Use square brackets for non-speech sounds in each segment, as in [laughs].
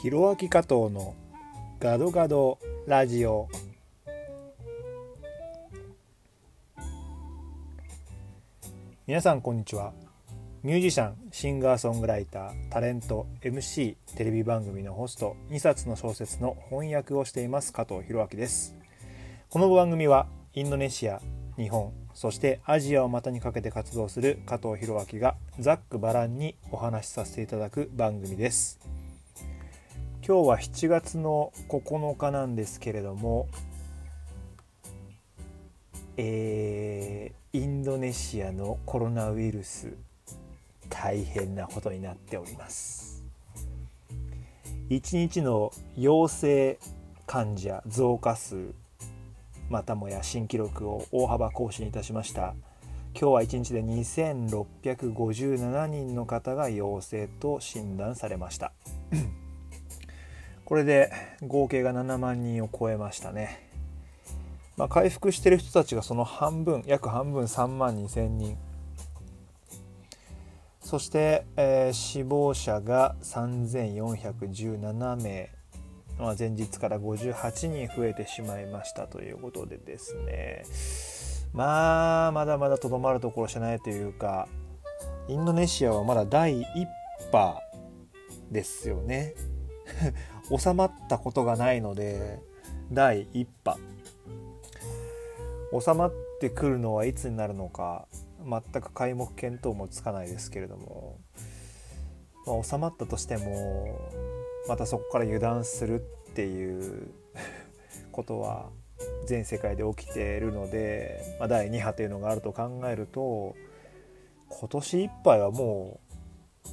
ひろあき加藤のガドガドラジオ。皆さんこんにちは。ミュージシャンシンガーソングライタータレント MC テレビ番組のホスト2冊の小説の翻訳をしています加藤弘明です。この番組はインドネシア日本そしてアジアを股にかけて活動する加藤弘明がざっくばらんにお話しさせていただく番組です。今日は7月の9日なんですけれどもえー、インドネシアのコロナウイルス大変なことになっております。1日の陽性患者増加数またもや新記録を大幅更新いたしました。今日は1日で2657人の方が陽性と診断されました。これで合計が7万人を超えましたね、まあ、回復してる人たちがその半分約半分3万2,000人。そして、えー、死亡者が3417名。まあ、前日から58人増えてしまいましたということでですね。まあまだまだとどまるところしないというかインドネシアはまだ第1波ですよね。収まったことがないので第1波。収まってくるのはいつになるのか全く皆目見当もつかないですけれども、まあ、収まったとしてもまたそこから油断するっていう [laughs] ことは全世界で起きているので、まあ、第2波というのがあると考えると今年いっぱいはもう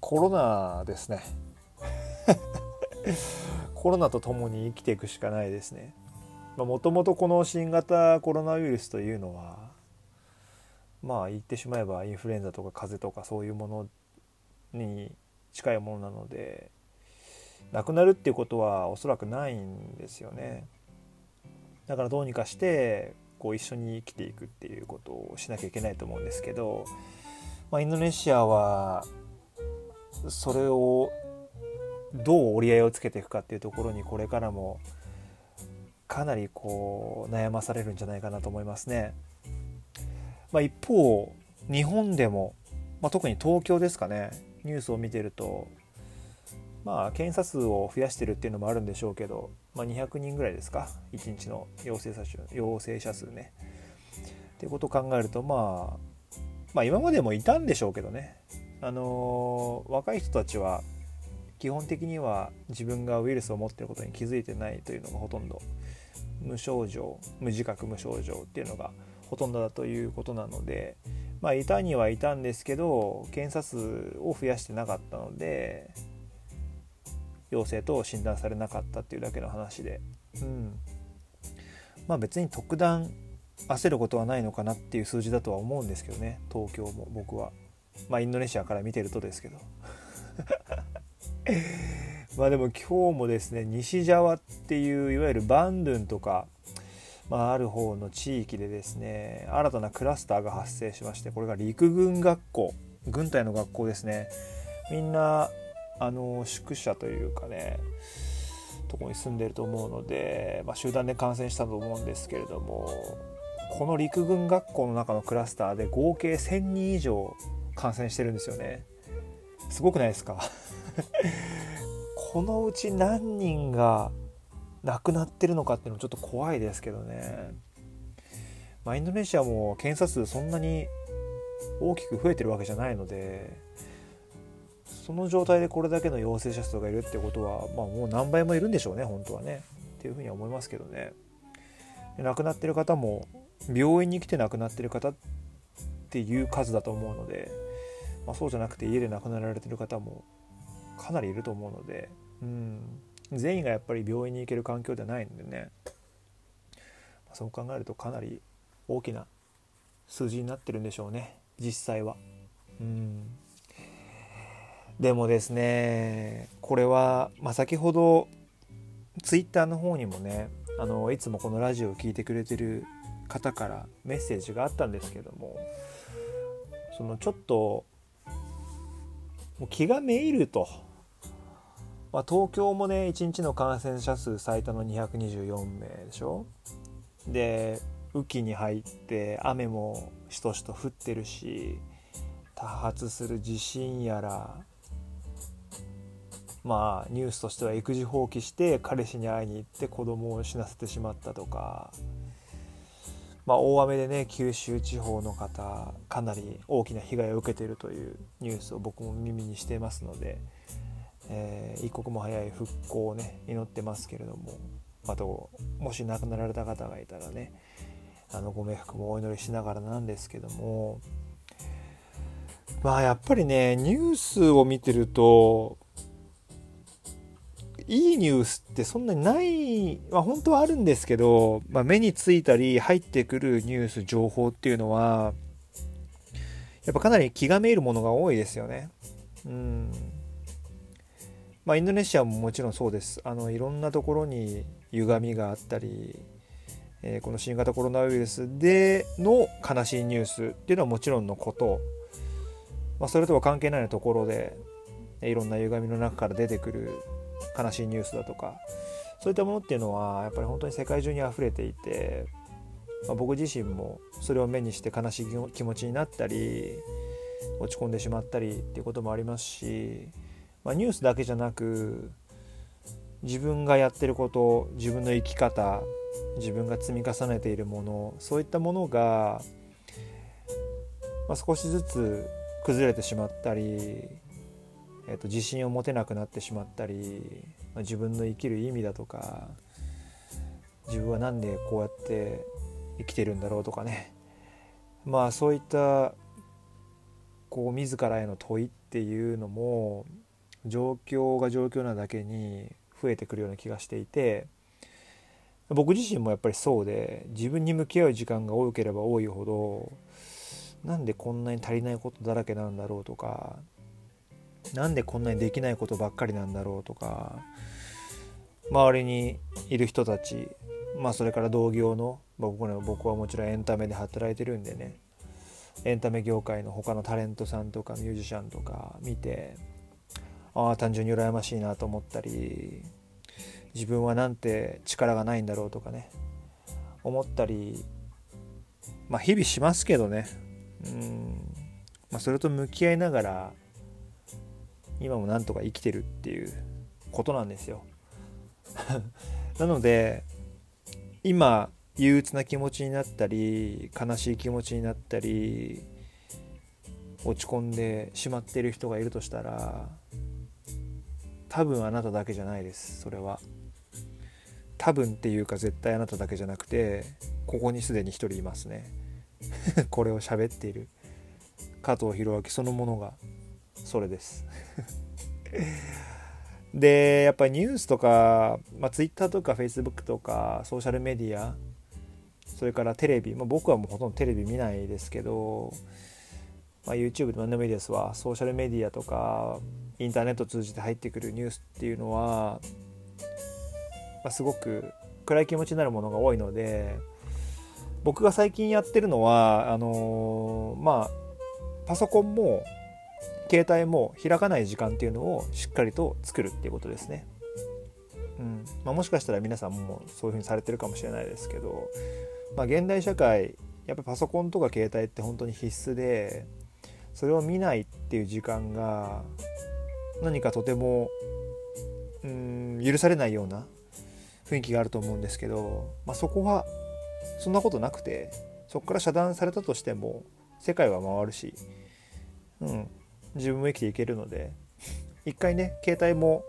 コロナですね。コロナと共に生きていくしかないですね。もともとこの新型コロナウイルスというのはまあ言ってしまえばインフルエンザとか風邪とかそういうものに近いものなのでなくなるっていうことはおそらくないんですよね。だからどうにかしてこう一緒に生きていくっていうことをしなきゃいけないと思うんですけど、まあ、インドネシアはそれをどう折り合いをつけていくかっていうところにこれからもかなりこう悩まされるんじゃないかなと思いますね。まあ、一方日本でも、まあ、特に東京ですかねニュースを見てるとまあ検査数を増やしてるっていうのもあるんでしょうけど、まあ、200人ぐらいですか1日の陽性者数陽性者数ね。っていうことを考えると、まあ、まあ今までもいたんでしょうけどねあのー、若い人たちは基本的には自分がウイルスを持ってることに気づいてないというのがほとんど無症状無自覚無症状っていうのがほとんどだということなのでまあいたにはいたんですけど検査数を増やしてなかったので陽性と診断されなかったっていうだけの話で、うん、まあ別に特段焦ることはないのかなっていう数字だとは思うんですけどね東京も僕は。まあインドネシアから見てるとですけど。まあでも今日もですね西ジャワっていういわゆるバンドゥンとか、まあ、ある方の地域でですね新たなクラスターが発生しましてこれが陸軍学校軍隊の学校ですね。みんなあの宿舎というかねとこに住んでると思うので、まあ、集団で感染したと思うんですけれどもこの陸軍学校の中のクラスターで合計1000人以上感染してるんですよね。すごくないですか？このうち何人が亡くなってるのかっていうのもちょっと怖いですけどね、まあ、インドネシアも検査数そんなに大きく増えてるわけじゃないのでその状態でこれだけの陽性者数がいるってことは、まあ、もう何倍もいるんでしょうね本当はね。っていうふうには思いますけどね。亡くなってる方も病院に来て亡くなってる方っていう数だと思うので、まあ、そうじゃなくて家で亡くなられてる方もかなりいると思うので、うん、全員がやっぱり病院に行ける環境ではないのでね、まあ、そう考えるとかなり大きな数字になってるんでしょうね。実際は。うん。でもですねこれは、まあ、先ほどツイッターの方にもねあのいつもこのラジオを聴いてくれてる方からメッセージがあったんですけどもそのちょっともう気がめいるとまあ、東京もね1日の感染者数最多の224名でしょ。で雨季に入って雨もしとしと降ってるし多発する地震やらまあニュースとしては育児放棄して彼氏に会いに行って子供を死なせてしまったとか、まあ、大雨でね九州地方の方かなり大きな被害を受けているというニュースを僕も耳にしていますので、えー、一刻も早い復興をね祈ってますけれどもあともし亡くなられた方がいたらねあのご冥福もお祈りしながらなんですけどもまあやっぱりねニュースを見てるといいニュースってそんなにない、まあ、本当はあるんですけど、まあ、目についたり入ってくるニュース情報っていうのはやっぱかなり気がめいるものが多いですよね。うんまあ、インドネシアももちろんそうです。あのいろんなところに歪みがあったり、えー、この新型コロナウイルスでの悲しいニュースっていうのはもちろんのこと、まあ、それとは関係ないところでいろんな歪みの中から出てくる悲しいニュースだとかそういったものっていうのはやっぱり本当に世界中に溢れていて、まあ、僕自身もそれを目にして悲しい気持ちになったり落ち込んでしまったりっていうこともありますし、まあ、ニュースだけじゃなく自分がやってること自分の生き方自分が積み重ねているものそういったものが、まあ、少しずつ崩れてしまったりえーと、自信を持てなくなってしまったり、まあ、自分の生きる意味だとか自分は何でこうやって生きてるんだろうとかね。まあそういったこう自らへの問いっていうのも状況が状況なだけに増えてくるような気がしていて僕自身もやっぱりそうで自分に向き合う時間が多ければ多いほどなんでこんなに足りないことだらけなんだろうとかなんでこんなにできないことばっかりなんだろうとか周りにいる人たちまあそれから同業の僕は僕はもちろんエンタメで働いてるんでねエンタメ業界の他のタレントさんとかミュージシャンとか見てああ単純に羨ましいなと思ったり自分はなんて力がないんだろうとかね思ったりまあ日々しますけどね。うん、まあ、それと向き合いながら今もなんとか生きてるっていうことなんですよ。[laughs] なので今憂鬱な気持ちになったり悲しい気持ちになったり落ち込んでしまっている人がいるとしたら多分あなただけじゃないです。それは。多分っていうか絶対あなただけじゃなくてここにすでに1人いますね。[laughs] これを喋っている。加藤弘明そのものがそれです。[laughs] でやっぱりニュースとか、まあ、Twitter とか Facebook とかソーシャルメディアそれからテレビ、まあ、僕はもうほとんどテレビ見ないですけど、まあ、YouTube で何でもいいですわソーシャルメディアとかインターネット通じて入ってくるニュースっていうのは、まあ、すごく暗い気持ちになるものが多いので僕が最近やってるのはあのー、まあパソコンも携帯も開かない時間っていうのをしっかりと作るっていうことですね。うんまあ、もしかしたら皆さんもそういうふうにされてるかもしれないですけど、まあ、現代社会やっぱパソコンとか携帯って本当に必須でそれを見ないっていう時間が何かとてもうん許されないような雰囲気があると思うんですけど、まあ、そこはそんなことなくてそこから遮断されたとしても世界は回るし、うん、自分も生きていけるので一回ね携帯も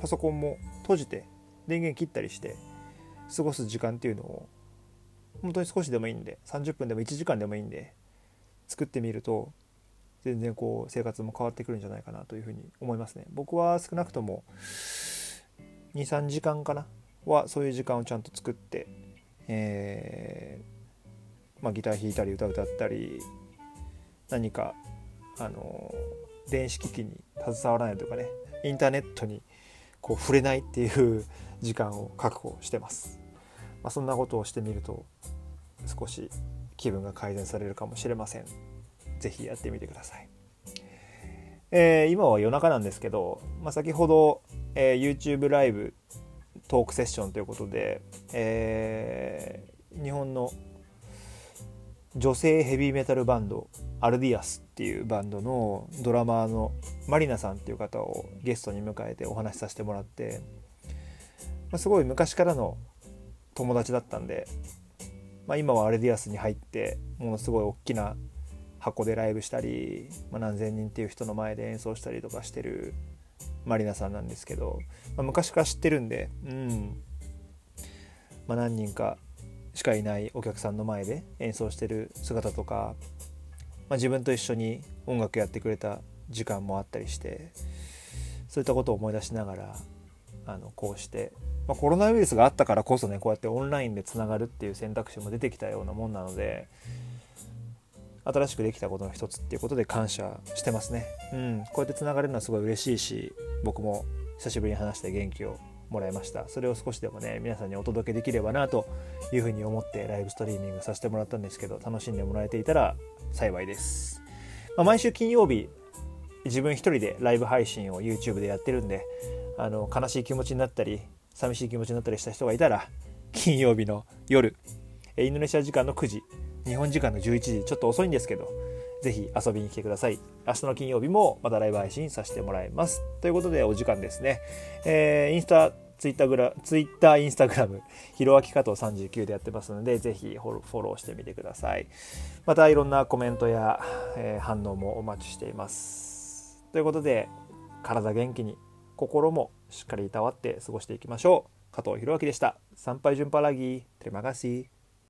パソコンも閉じて電源切ったりして過ごす時間っていうのを本当に少しでもいいんで30分でも1時間でもいいんで作ってみると全然こう生活も変わってくるんじゃないかなというふうに思いますね。僕は少なくとも23時間かな。はそういう時間をちゃんと作ってえー、まあ、ギター弾いたり歌歌ったり何かあの電子機器に携わらないとかねインターネットにこう触れないっていう時間を確保してます、まあ、そんなことをしてみると少し気分が改善されるかもしれません。是非やってみてください、えー、今は夜中なんですけど、まあ、先ほどえー、YouTube ライブトークセッションということで、えー、日本の女性ヘビーメタルバンドアルディアスっていうバンドのドラマーのマリナさんっていう方をゲストに迎えてお話しさせてもらって、まあ、すごい昔からの友達だったんで、まあ、今はアルディアスに入ってものすごい大きな箱でライブしたり、まあ、何千人っていう人の前で演奏したりとかしてるマリナさんなんですけど、まあ、昔から知ってるんで、うん。まあ、何人かしかいないお客さんの前で演奏してる姿とか、まあ、自分と一緒に音楽やってくれた時間もあったりしてそういったことを思い出しながらあのこうして、まあ、コロナウイルスがあったからこそねこうやってオンラインでつながるっていう選択肢も出てきたようなもんなので新しくできたことの一つっていうことで感謝してますね。うん、こうやってつながれるのはすごい嬉しいし僕も久しぶりに話して元気をもらいました。それを少しでもね皆さんにお届けできればなというふうに思ってライブストリーミングさせてもらったんですけど楽しんでもらえていたら幸いです、まあ、毎週金曜日自分一人でライブ配信を YouTube でやってるんであの悲しい気持ちになったり寂しい気持ちになったりした人がいたら金曜日の夜インドネシア時間の9時日本時間の11時ちょっと遅いんですけどぜひ遊びに来てください。明日の金曜日もまたライブ配信させてもらいます。ということでお時間ですね、えー、インスタツイッターグラツイッターインスタグラムひろあき加藤39でやってますのでぜひフォローしてみてください。またいろんなコメントや、えー、反応もお待ちしています。ということで体元気に心もしっかりいたわって過ごしていきましょう。加藤弘明でした。参拝順パラギーテレマガシー